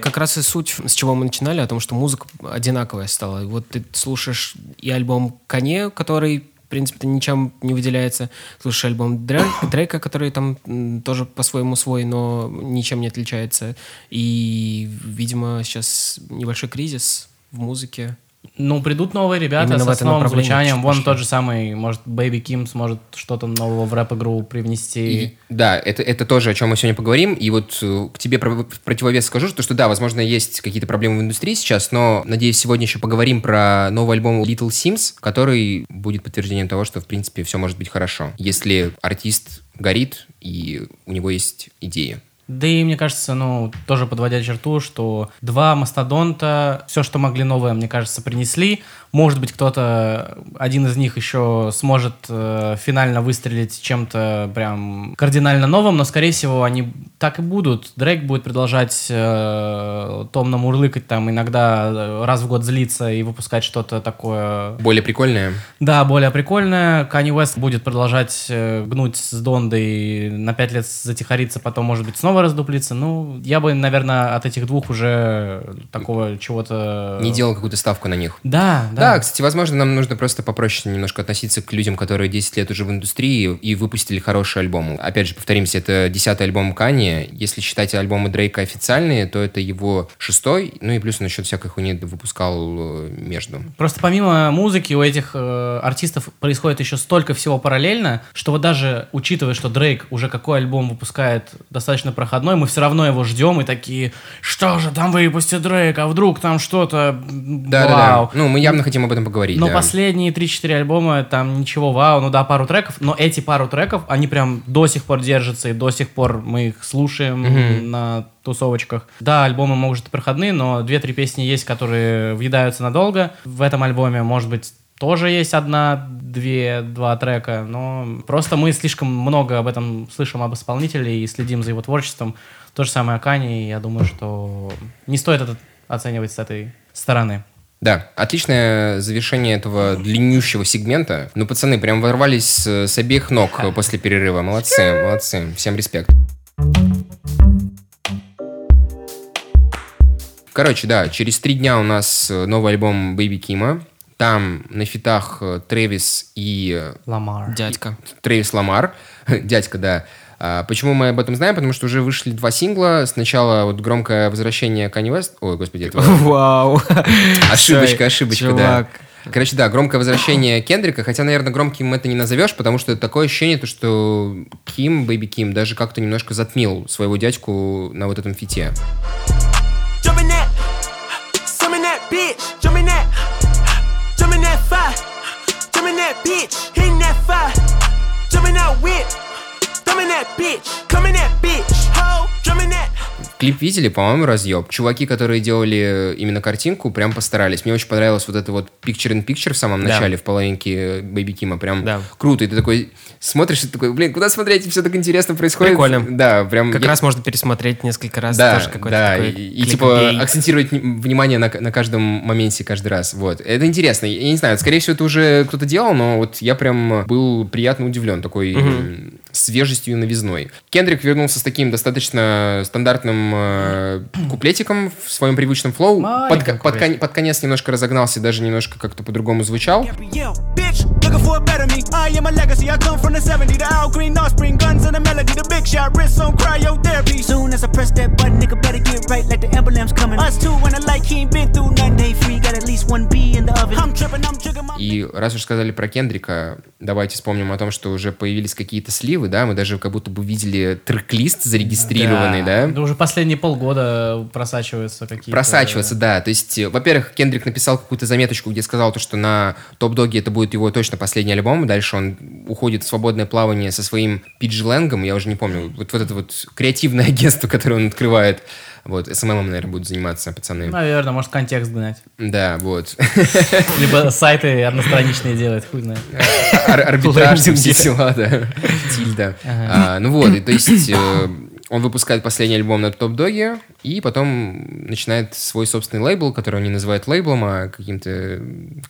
Как раз и суть, с чего мы начинали, о том, что музыка одинаковая стала. Вот ты слушаешь и альбом Кане, который в принципе, ничем не выделяется. Слушай альбом *coughs* Дрейка, который там тоже по-своему свой, но ничем не отличается. И, видимо, сейчас небольшой кризис в музыке. Ну, придут новые ребята Именно с новым звучанием. Вон пошли. тот же самый, может, Baby Kim сможет что-то нового в рэп-игру привнести. И- да, это, это тоже, о чем мы сегодня поговорим. И вот э, к тебе про- в противовес скажу, что, что да, возможно, есть какие-то проблемы в индустрии сейчас, но, надеюсь, сегодня еще поговорим про новый альбом Little Sims, который будет подтверждением того, что, в принципе, все может быть хорошо, если артист горит и у него есть идеи. Да и мне кажется, ну, тоже подводя черту, что два мастодонта, все, что могли новое, мне кажется, принесли. Может быть, кто-то, один из них еще сможет э, финально выстрелить чем-то прям кардинально новым, но, скорее всего, они так и будут. Дрейк будет продолжать э, томно мурлыкать там, иногда э, раз в год злиться и выпускать что-то такое Более прикольное. да, более прикольная. Канни Уэст будет продолжать э, гнуть с Дондой, на пять лет затихариться, потом, может быть, снова раздуплиться. Ну, я бы, наверное, от этих двух уже такого чего-то... Не делал какую-то ставку на них. Да, да. Да, кстати, возможно, нам нужно просто попроще немножко относиться к людям, которые 10 лет уже в индустрии и выпустили хороший альбом. Опять же, повторимся, это десятый альбом Кани. Если считать альбомы Дрейка официальные, то это его шестой. Ну и плюс он еще всякой хуйни выпускал э, между. Просто помимо музыки у этих э, артистов происходит еще столько всего параллельно, что вот даже учитывая, что Дрейк уже какой альбом выпускает достаточно проходной, мы все равно его ждем и такие, что же там выпустит Дрейк, а вдруг там что-то Да, да, вау. да. Ну, мы явно хотим об этом поговорить. Но да. последние 3-4 альбома, там ничего вау, ну да, пару треков, но эти пару треков, они прям до сих пор держатся, и до сих пор мы их слушаем на тусовочках. Да, альбомы может проходные, но 2-3 песни есть, которые въедаются надолго. В этом альбоме, может быть, тоже есть одна, две, два трека, но просто мы слишком много об этом слышим об исполнителе и следим за его творчеством. То же самое Акани, и я думаю, что не стоит это оценивать с этой стороны. Да, отличное завершение этого длиннющего сегмента. Ну, пацаны, прям ворвались с, обеих ног после перерыва. Молодцы, молодцы. Всем респект. Короче, да, через три дня у нас новый альбом Бэйби Кима. Там на фитах э, Трэвис и э, Ламар. Дядька. Трэвис Ламар, *laughs* дядька, да. А, почему мы об этом знаем? Потому что уже вышли два сингла. Сначала вот громкое возвращение Kanye West. Ой, господи, это *laughs* Вау. ошибочка, ошибочка, да. Короче, да, громкое возвращение Кендрика, хотя, наверное, громким это не назовешь, потому что такое ощущение, то, что Ким, Бэйби Ким, даже как-то немножко затмил своего дядьку на вот этом фите. Клип видели, по-моему, разъеб. Чуваки, которые делали именно картинку, прям постарались. Мне очень понравилось вот это вот picture in picture в самом Да. начале, в половинке Бэйби Кима. Прям Да. круто. И ты такой смотришь, и ты такой, блин, куда смотреть? Все так интересно происходит. Прикольно. Да, прям... Как я- раз можно пересмотреть несколько раз. Да, тоже какой-то да, такой и, и, типа акцентировать вни- внимание на, на каждом моменте каждый раз. Вот. Это интересно. Я не знаю, скорее всего, это уже кто-то делал, но вот я прям был приятно удивлен такой м, свежестью и новизной. Кендрик вернулся с таким достаточно стандартным э, куплетиком в своем привычном флоу. Под, под, кон- под конец немножко разогнался, даже немножко как-то по-другому звучал. Yeah, bitch, looking for a better me. I am a legacy. I come from the 70s. The Al Green offspring, guns and the melody. The big shot, wrist on cryotherapy. Soon as I press that button, nigga better get right like the emblem's coming. Us two, when I like he ain't been through nothing. Day free, got at least one B in the oven. I'm tripping, I'm jigging my. И раз уж сказали про Кендрика, давайте вспомним о том, что уже появились какие-то сливы, да, мы даже как будто бы видели трек-лист зарегистрированный, да? Да уже последние полгода просачиваются какие-то... Просачиваться, да. То есть, э, во-первых, Кендрик написал какую-то заметочку, где сказал то, что на Топ-Доге это будет его точно последний альбом. Дальше он уходит в свободное плавание со своим пиджи-лэнгом, я уже не помню. Вот, вот это вот креативное агентство, *laughs* которое он открывает. Вот, СММом, наверное, будут заниматься пацаны. Наверное, может контекст гнать. Да, вот. *laughs* Либо сайты одностраничные делать, хуй знает. Ар- Арбитраж, все дела, да. Тильда. А, Ну вот, и то есть э, он выпускает последний альбом на Топ-Доге, и потом начинает свой собственный лейбл, который он не называет лейблом, а каким-то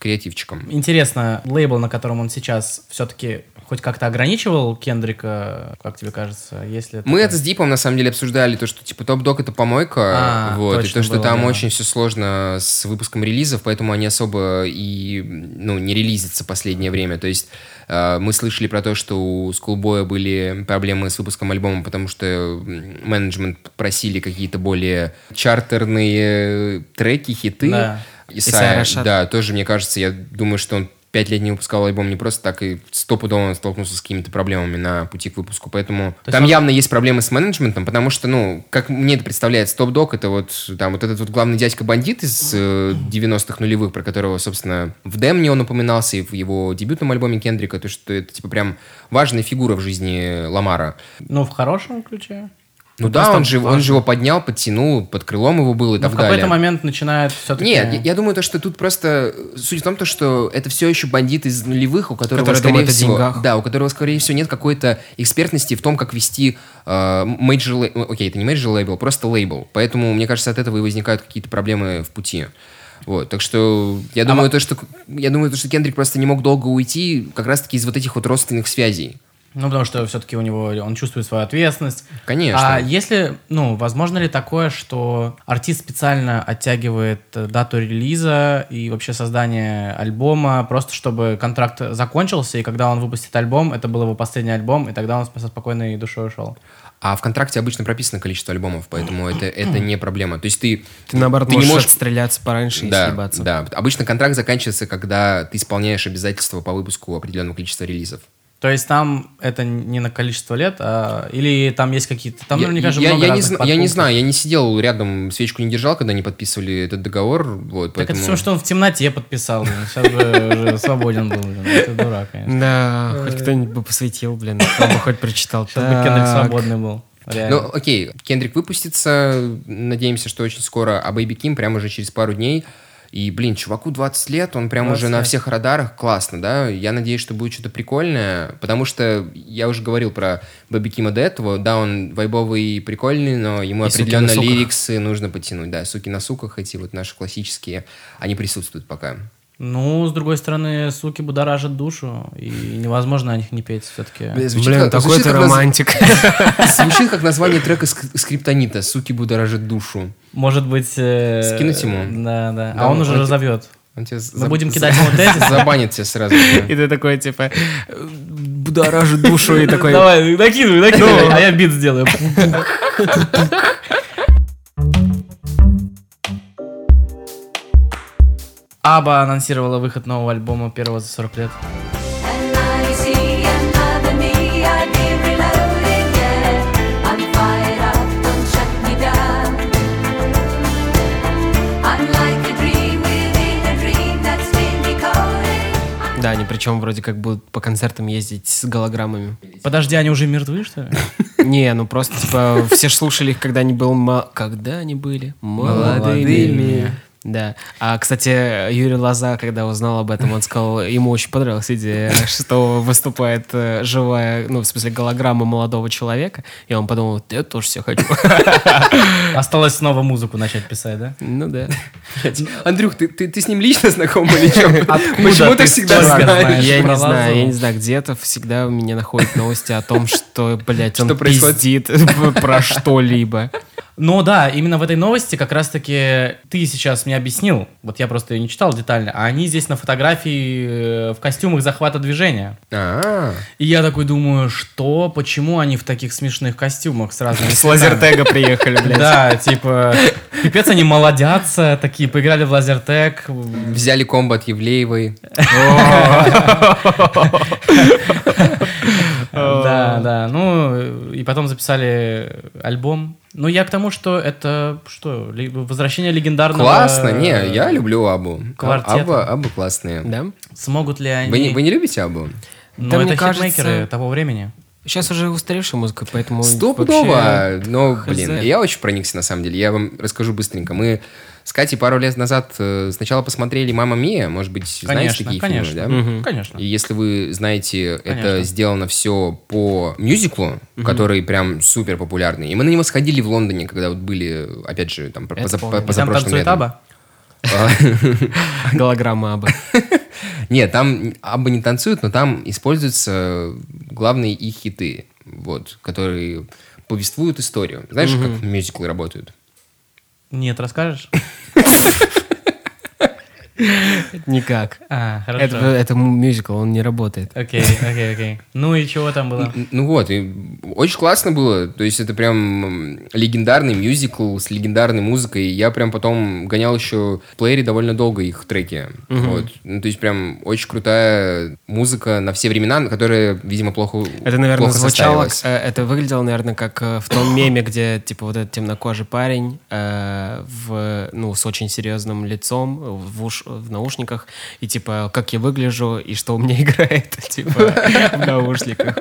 креативчиком. Интересно, лейбл, на котором он сейчас все-таки хоть как-то ограничивал Кендрика, как тебе кажется? Если Мы это с Дипом на самом деле обсуждали, то, что типа топ-дог это помойка, А, вот, и то, что было, там да. очень все сложно с выпуском релизов, поэтому они особо и, ну, не релизятся последнее время. То есть э, мы слышали про то, что у Schoolboy были проблемы с выпуском альбома, потому что менеджмент просили какие-то более чартерные треки, хиты. Да. Исайя, Исайя да, тоже, мне кажется, я думаю, что он пять лет не выпускал альбом не просто так, и стопудово он столкнулся с какими-то проблемами на пути к выпуску. Поэтому есть там он- явно есть проблемы с менеджментом, потому что, ну, как мне это представляется, Топ Дог это вот там вот этот вот главный дядька-бандит из э, 90-х нулевых, про которого, собственно, в Демне он упоминался, и в его дебютном альбоме Кендрика, то, что это, типа, прям важная фигура в жизни Ламара. Ну, в хорошем ключе. Ну, да, просто он же, он же его поднял, подтянул, под крылом его был и Но так в далее. какой-то момент начинает все-таки... Нет, я, я думаю, то, что тут просто суть в том, то, что это все еще бандит из нулевых, у которого, Который скорее всего, да, у которого, скорее всего, нет какой-то экспертности в том, как вести э, major, ну, окей, это не major лейбл, просто лейбл. Поэтому, мне кажется, от этого и возникают какие-то проблемы в пути. Вот, так что А я думаю, то, что я думаю, то, что Кендрик просто не мог долго уйти, как раз-таки из вот этих вот родственных связей. Ну, потому что все-таки у него он чувствует свою ответственность. Конечно. А если, ну, возможно ли такое, что артист специально оттягивает э, дату релиза и вообще создание альбома, просто чтобы контракт закончился, и когда он выпустит альбом, это был его последний альбом, и тогда он со спокойной душой ушел? А в контракте обычно прописано количество альбомов, поэтому это, это не проблема. То есть ты, Ты, наоборот, ты можешь, не можешь отстреляться пораньше и да, съебаться. Да, обычно контракт заканчивается, когда ты исполняешь обязательства по выпуску определенного количества релизов. То есть там это не на количество лет, а... или там есть какие-то... Там я, наверняка же я- много я не, зна- я не знаю, я не сидел рядом, свечку не держал, когда они подписывали этот договор. Вот, Так поэтому... это все, что он в темноте подписал. Сейчас бы уже свободен был. блин. Это дурак, конечно. Да, хоть кто-нибудь бы посвятил, блин, хоть прочитал. Сейчас бы Кендрик свободный был. Реально. Ну, окей, Кендрик выпустится, надеемся, что очень скоро, а Бэйби Ким прямо уже через пару дней. И, блин, чуваку 20 лет, он прям 20 уже на всех радарах, классно, да? Я надеюсь, что будет что-то прикольное, потому что я уже говорил про Бэби Кима до этого, да, он вайбовый и прикольный, но ему И определенно лириксы нужно подтянуть, да, суки на суках, эти вот наши классические, они присутствуют пока. Ну, с другой стороны, суки будоражат душу, и невозможно о них не петь все-таки. Звучит Блин, как- такой звучит ты как наз- романтик. *laughs* Звучит как название трека ск- Скриптонита «Суки будоражат душу». Может быть... э, Скинуть ему? Да, да. Да, А он он уже разовьет. Он тебя Мы за- будем кидать ему тезисы? *laughs* Забанит тебя сразу. И ты такой, типа, будоражит душу и такой... Давай, накидывай, накидывай, а я бит сделаю. *laughs* Аба анонсировала выход нового альбома первого за 40 лет. Да, они причем вроде как будут по концертам ездить с голограммами. Подожди, они уже мертвы, что ли? *laughs* Не, ну просто, типа, все слушали их, когда они был Когда они были? Молодыми. Да. А, кстати, Юрий Лоза, когда узнал об этом, он сказал, ему очень понравилась идея, что выступает э, живая, ну, в смысле, голограмма молодого человека. И он подумал, я тоже все хочу. *laughs* Осталось снова музыку начать писать, да? Ну да. Андрюх, ты, ты, ты с ним лично знаком или что? Откуда Почему ты всегда знаешь? Я не знаю, я не знаю, где-то всегда меня находят новости о том, что, блядь, он Что происходит? пиздит *laughs* про что-либо. Ну да, именно в этой новости как раз-таки ты сейчас мне объяснил, вот я просто ее не читал детально, а они здесь на фотографии э, в костюмах захвата движения. А, И я такой думаю, что, почему они в таких смешных костюмах с разными С лазертега приехали, *laughs* блядь. Да, типа, пипец, они молодятся, такие, поиграли в лазертег. взяли комбо от Евлеевой. *laughs* *laughs* Да, да, ну, и потом записали альбом. Ну, я к тому, что это, что, возвращение легендарного... Классно, не, я люблю Абу. Квартета. Аба, Абу классные. Да? Смогут ли они... Вы не, вы не любите Абу? Ну, Да, это мне кажется- хитмейкеры того времени. Сейчас уже устаревшая музыка, поэтому Стопудово, вообще- но, блин, я очень проникся на самом деле. Я вам расскажу быстренько. Мы с Катей пару лет назад э, сначала посмотрели «Мама Мия», может быть, Конечно, такие конечно. фильмы, да? Конечно. И если вы знаете, это Конечно. сделано все по мюзиклу, который прям супер популярный. И мы на него сходили в Лондоне, когда вот были, опять же, там, Это поза- позапрошлым танцует летом. Аба? *laughs* Голограмма Аба. *laughs* Нет, там Абба не танцуют, но там используются главные их хиты, вот, которые повествуют историю. Знаешь, как мюзиклы работают? Нет, расскажешь? *laughs* *laughs* Никак. А, хорошо. Это, это мюзикл, он не работает. Окей, окей, окей. Ну и чего там было? Ну вот, и очень классно было. То есть это прям легендарный мюзикл с легендарной музыкой. Я прям потом гонял еще в плеере довольно долго их треки. Вот. Ну, то есть прям очень крутая музыка на все времена, которая, видимо, плохо Это, наверное, плохо звучало, э, это выглядело, наверное, как э, в том меме, где, типа, вот этот темнокожий парень э, в, ну, с очень серьезным лицом в, уш- в наушниках, и, типа, как я выгляжу, и что у меня *laughs* играет, типа, в наушниках.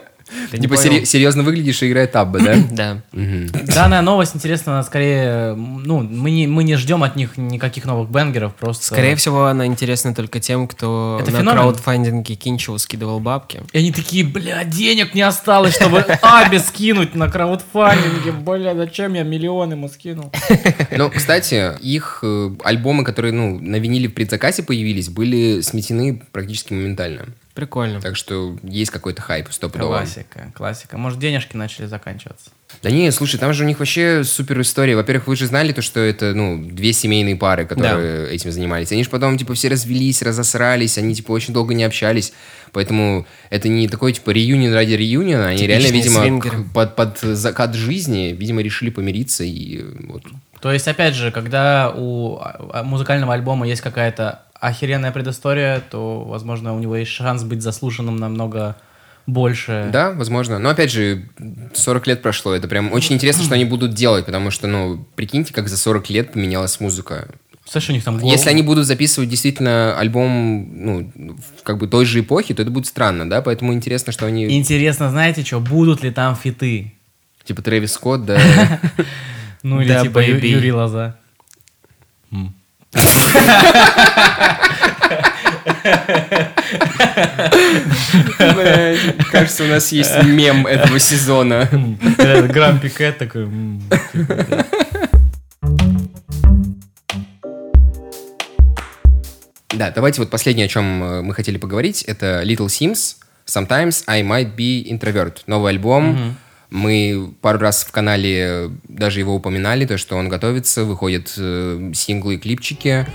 Ты Типа сери- серьезно выглядишь и играет Табба, да? *clears throat* Да. Мгм. Данная новость, интересно, она скорее... Ну, мы не, мы не ждем от них никаких новых бенгеров, просто... Скорее всего, она интересна только тем, кто Это на феномен? краудфандинге Кинчеву скидывал бабки. И они такие, бля, денег не осталось, чтобы Аби скинуть на краудфандинге. Бля, зачем я миллион ему скинул? *laughs* Ну, кстати, их э, альбомы, которые, ну, на виниле в предзаказе появились, были сметены практически моментально. Прикольно. Так что есть какой-то хайп стопудово. Классика, классика. Может, денежки начали заканчиваться. Да не, слушай, там же у них вообще супер история. Во-первых, вы же знали то, что это, ну, две семейные пары, которые этим занимались. Они же потом, типа, все развелись, разосрались, они, типа, очень долго не общались. Поэтому это не такой, типа, реюнион ради реюниона. Они реально, Типичные видимо, свингеры. к- под, под закат жизни, видимо, решили помириться и вот. То есть, опять же, когда у а, музыкального альбома есть какая-то охеренная предыстория, то, возможно, у него есть шанс быть заслушанным намного больше. Да, возможно. Но, опять же, 40 лет прошло. Это прям очень интересно, что они будут делать, потому что, ну, прикиньте, как за 40 лет поменялась музыка. Слышь, у них там Если они будут записывать действительно альбом, ну, как бы той же эпохи, то это будет странно, да? Поэтому интересно, что они... Интересно, знаете что, будут ли там фиты? Типа Трэвис Скотт, да. *laughs* Ну или типа. Юрий Лоза. Кажется, у нас есть мем этого сезона. Грамм Пикет такой. типа, Да, давайте вот последнее, о чем э, мы хотели поговорить, это Little Sims, Sometimes I Might Be Introvert. Новый альбом. Мы пару раз в канале даже его упоминали, то, что он готовится, выходят э, синглы и клипчики.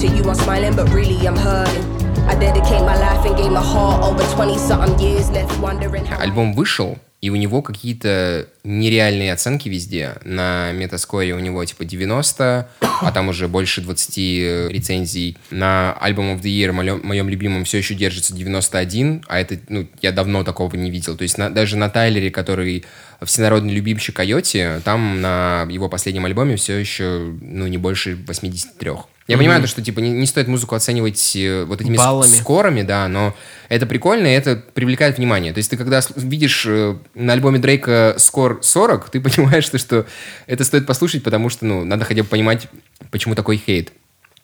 To you I'm smiling, but really I'm hurting. I dedicate my life and gave my heart over 20 something years left wondering how. Альбом вышел, и у него какие-то нереальные оценки везде. На метаскоре у него типа 90, а там уже больше 20 рецензий. На Album of the Year, моем любимом, все еще держится 91, а это, ну, я давно такого не видел. То есть на- даже на Тайлере, который всенародный любимчик Койоти, там на его последнем альбоме все еще, ну, не больше 83. Я понимаю, то, что, типа, не, не стоит музыку оценивать э, вот этими Баллами. скорами, да, но это прикольно, и это привлекает внимание. То есть ты когда видишь э, на альбоме Дрейка скор 40, ты *laughs* понимаешь, что, что это стоит послушать, потому что, ну, надо хотя бы понимать, почему такой хейт.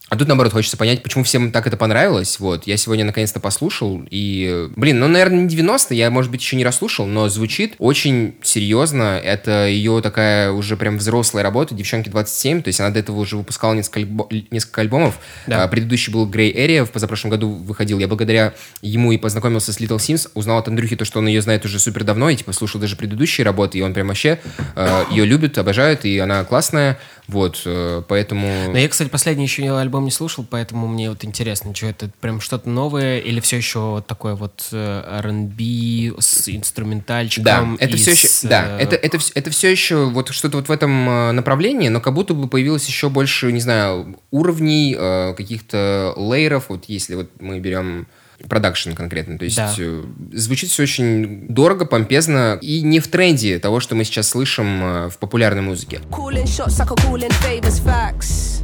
А тут, наоборот, хочется понять, почему всем так это понравилось. Вот, я сегодня наконец-то послушал, и, блин, ну, наверное, не 90, я, может быть, еще не расслушал, но звучит очень серьезно. Это ее такая уже прям взрослая работа, девчонке 27, то есть она до этого уже выпускала несколько, альбо- несколько альбомов. Да. А, предыдущий был Grey Area, в позапрошлом году выходил. Я благодаря ему и познакомился с Little Sims, узнал от Андрюхи то, что он ее знает уже супер давно, и типа слушал даже предыдущие работы, и он прям вообще э, ее любит, обожает, и она классная. Вот, э, поэтому... Но я, кстати, последний еще альбом не слушал, поэтому мне вот интересно, что это прям что-то новое или все еще вот такое вот э, R&B с инструментальчиком? Да, это все еще, с, да, э, это, это, это все еще вот что-то вот в этом направлении, но как будто бы появилось еще больше, не знаю, уровней, каких-то лейеров, вот если вот мы берем продакшн конкретно, то есть Да. э, звучит все очень дорого, помпезно и не в тренде того, что мы сейчас слышим э, в популярной музыке. Calling shots like a calling favors facts.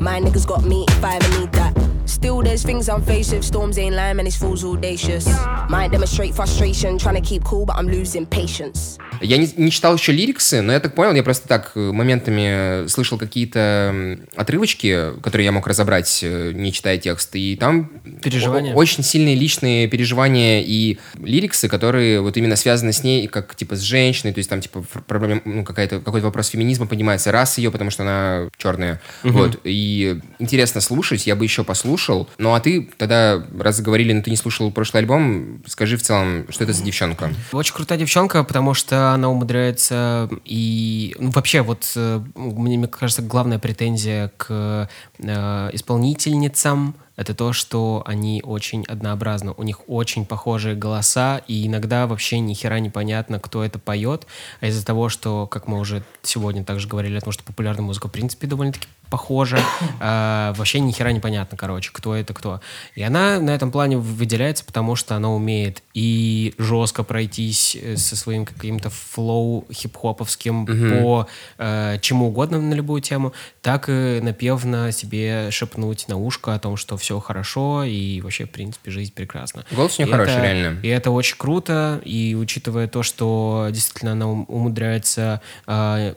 My niggas got me if I ever need that. Still, there's things I'm faced with. Storms ain't lying, man, it's fools audacious. Might demonstrate frustration, trying to keep cool, but I'm losing patience. Я не, не читал еще лириксы, но я так понял, я просто так э, моментами слышал какие-то отрывочки, которые я мог разобрать, э, не читая текст, и там Переживания? очень сильные личные переживания и лириксы, которые вот именно связаны с ней, как типа с женщиной, то есть там типа фр- проблем, ну, какая-то, какой-то вопрос феминизма поднимается, раз ее, потому что она черная, вот, и интересно слушать, я бы еще послушал, ну а ты тогда, раз говорили, но ты не слушал прошлый альбом, скажи в целом, что это за девчонка? Очень крутая девчонка, потому что она умудряется и... Ну, вообще, вот э, мне, мне кажется, главная претензия к э, исполнительницам это то, что они очень однообразны. У них очень похожие голоса, и иногда вообще ни хера непонятно, кто это поет. А из-за того, что, как мы уже сегодня также говорили, о том, что популярная музыка, в принципе, довольно-таки похожа, *coughs* а, вообще ни хера непонятно, короче, кто это кто. И она на этом плане выделяется, потому что она умеет и жестко пройтись э, со своим каким-то флоу хип-хоповским по э, чему угодно на любую тему, так и напевно себе шепнуть на ушко о том, что все хорошо и вообще, в принципе, жизнь прекрасна. Голос у нее И хороший, это- реально. И это очень круто, и учитывая то, что действительно она ум- умудряется а,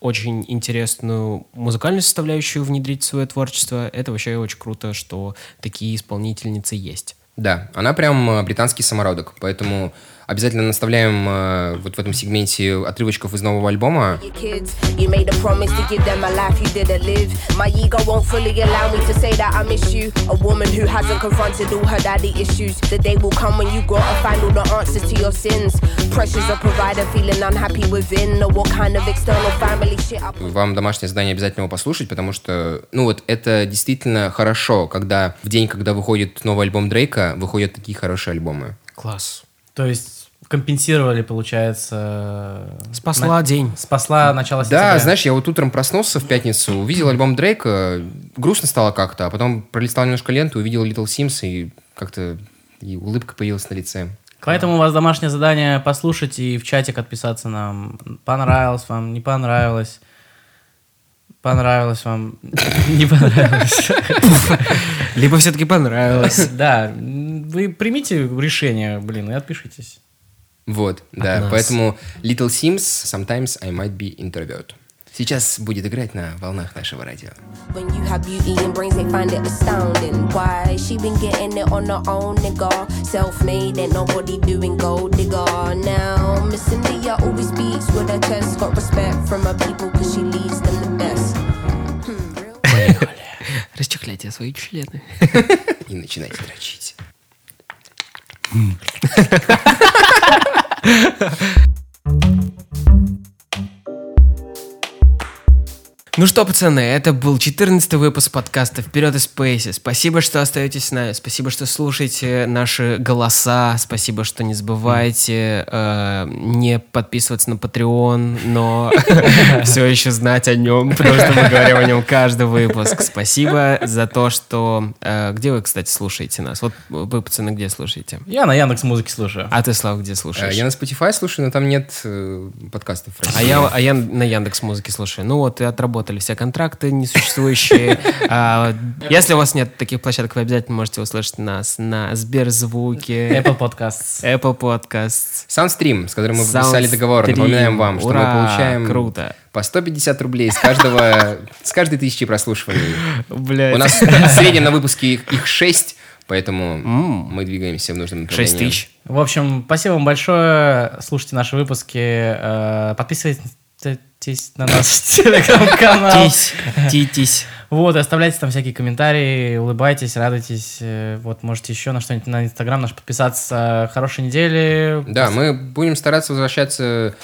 очень интересную музыкальную составляющую внедрить в свое творчество, это вообще очень круто, что такие исполнительницы есть. Да, она прям э, британский самородок, поэтому обязательно наставляем э, вот в этом сегменте отрывочков из нового альбома. Вам домашнее задание обязательно его послушать, потому что, ну вот, это действительно хорошо, когда в день, когда выходит новый альбом Дрейка, выходят такие хорошие альбомы. Класс. То есть компенсировали, получается... Спасла на- день. Спасла начало Да, сентября. знаешь, я вот утром проснулся в пятницу, увидел альбом Дрейка, грустно стало как-то, а потом пролистал немножко ленту, увидел Little Sims, и как-то и улыбка появилась на лице. Поэтому у вас домашнее задание послушать и в чатик отписаться нам. Понравилось вам, не понравилось. Понравилось вам, *laughs* не понравилось. *laughs* Либо все-таки понравилось. *laughs* Да, вы примите решение, блин, и отпишитесь. Вот, да, поэтому Little Sims, Sometimes I Might Be Introvert. Сейчас будет играть на волнах нашего радио. When you have beauty and brains, they find it astounding. Why? She been getting it on her own, nigga. Self-made, ain't nobody doing gold, digger. Now, Miss India always speaks with her chest. Got respect from her people, cause she leads them the best. Hmm, real? Расчехляйте свои члены. И начинайте дрочить. Ну что, пацаны, это был 14 выпуск подкаста «Вперед из Спейси». Спасибо, что остаетесь с нами, спасибо, что слушаете наши голоса, спасибо, что не забывайте э, не подписываться на Patreon, но *laughs* все еще знать о нем, потому что мы говорим о нем каждый выпуск. Спасибо за то, что... э, где вы, кстати, слушаете нас? Вот вы, пацаны, где слушаете? Я на Яндекс Музыке слушаю. А ты, Слав, где Э, слушаешь? Я на Spotify слушаю, но там нет э, подкастов. А я, а я на Яндекс Музыке слушаю. Ну вот и отработали все контракты несуществующие. *laughs* А, Если у вас нет таких площадок, вы обязательно можете услышать нас на Сберзвуке, Apple Podcasts. Apple Podcasts. Soundstream, с которым мы подписали договор. Напоминаем вам, что мы получаем круто. по 150 рублей с каждого, с каждой тысячи прослушиваний. Блядь. У нас в среднем на выпуске их, их 6, поэтому мы двигаемся в нужном направлении. 6 тысяч. В общем, спасибо вам большое. Слушайте наши выпуски. э, Подписывайтесь на наш *laughs* телеграм-канал. Тись, титись. Вот, и оставляйте там всякие комментарии, улыбайтесь, радуйтесь. Э, Вот, можете еще на что-нибудь на Инстаграм наш подписаться. Хорошей недели. Да, мы будем стараться возвращаться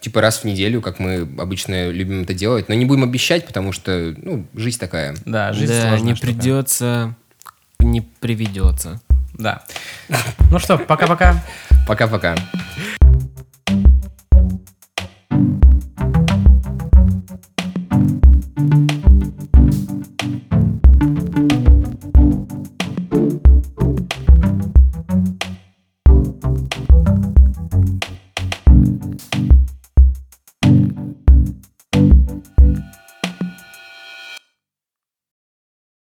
типа раз в неделю, как мы обычно любим это делать, но не будем обещать, потому что, ну, жизнь такая. Да, жизнь Да, сложная не штука. придется, не приведется. Да. Ну что, пока-пока. Пока-пока.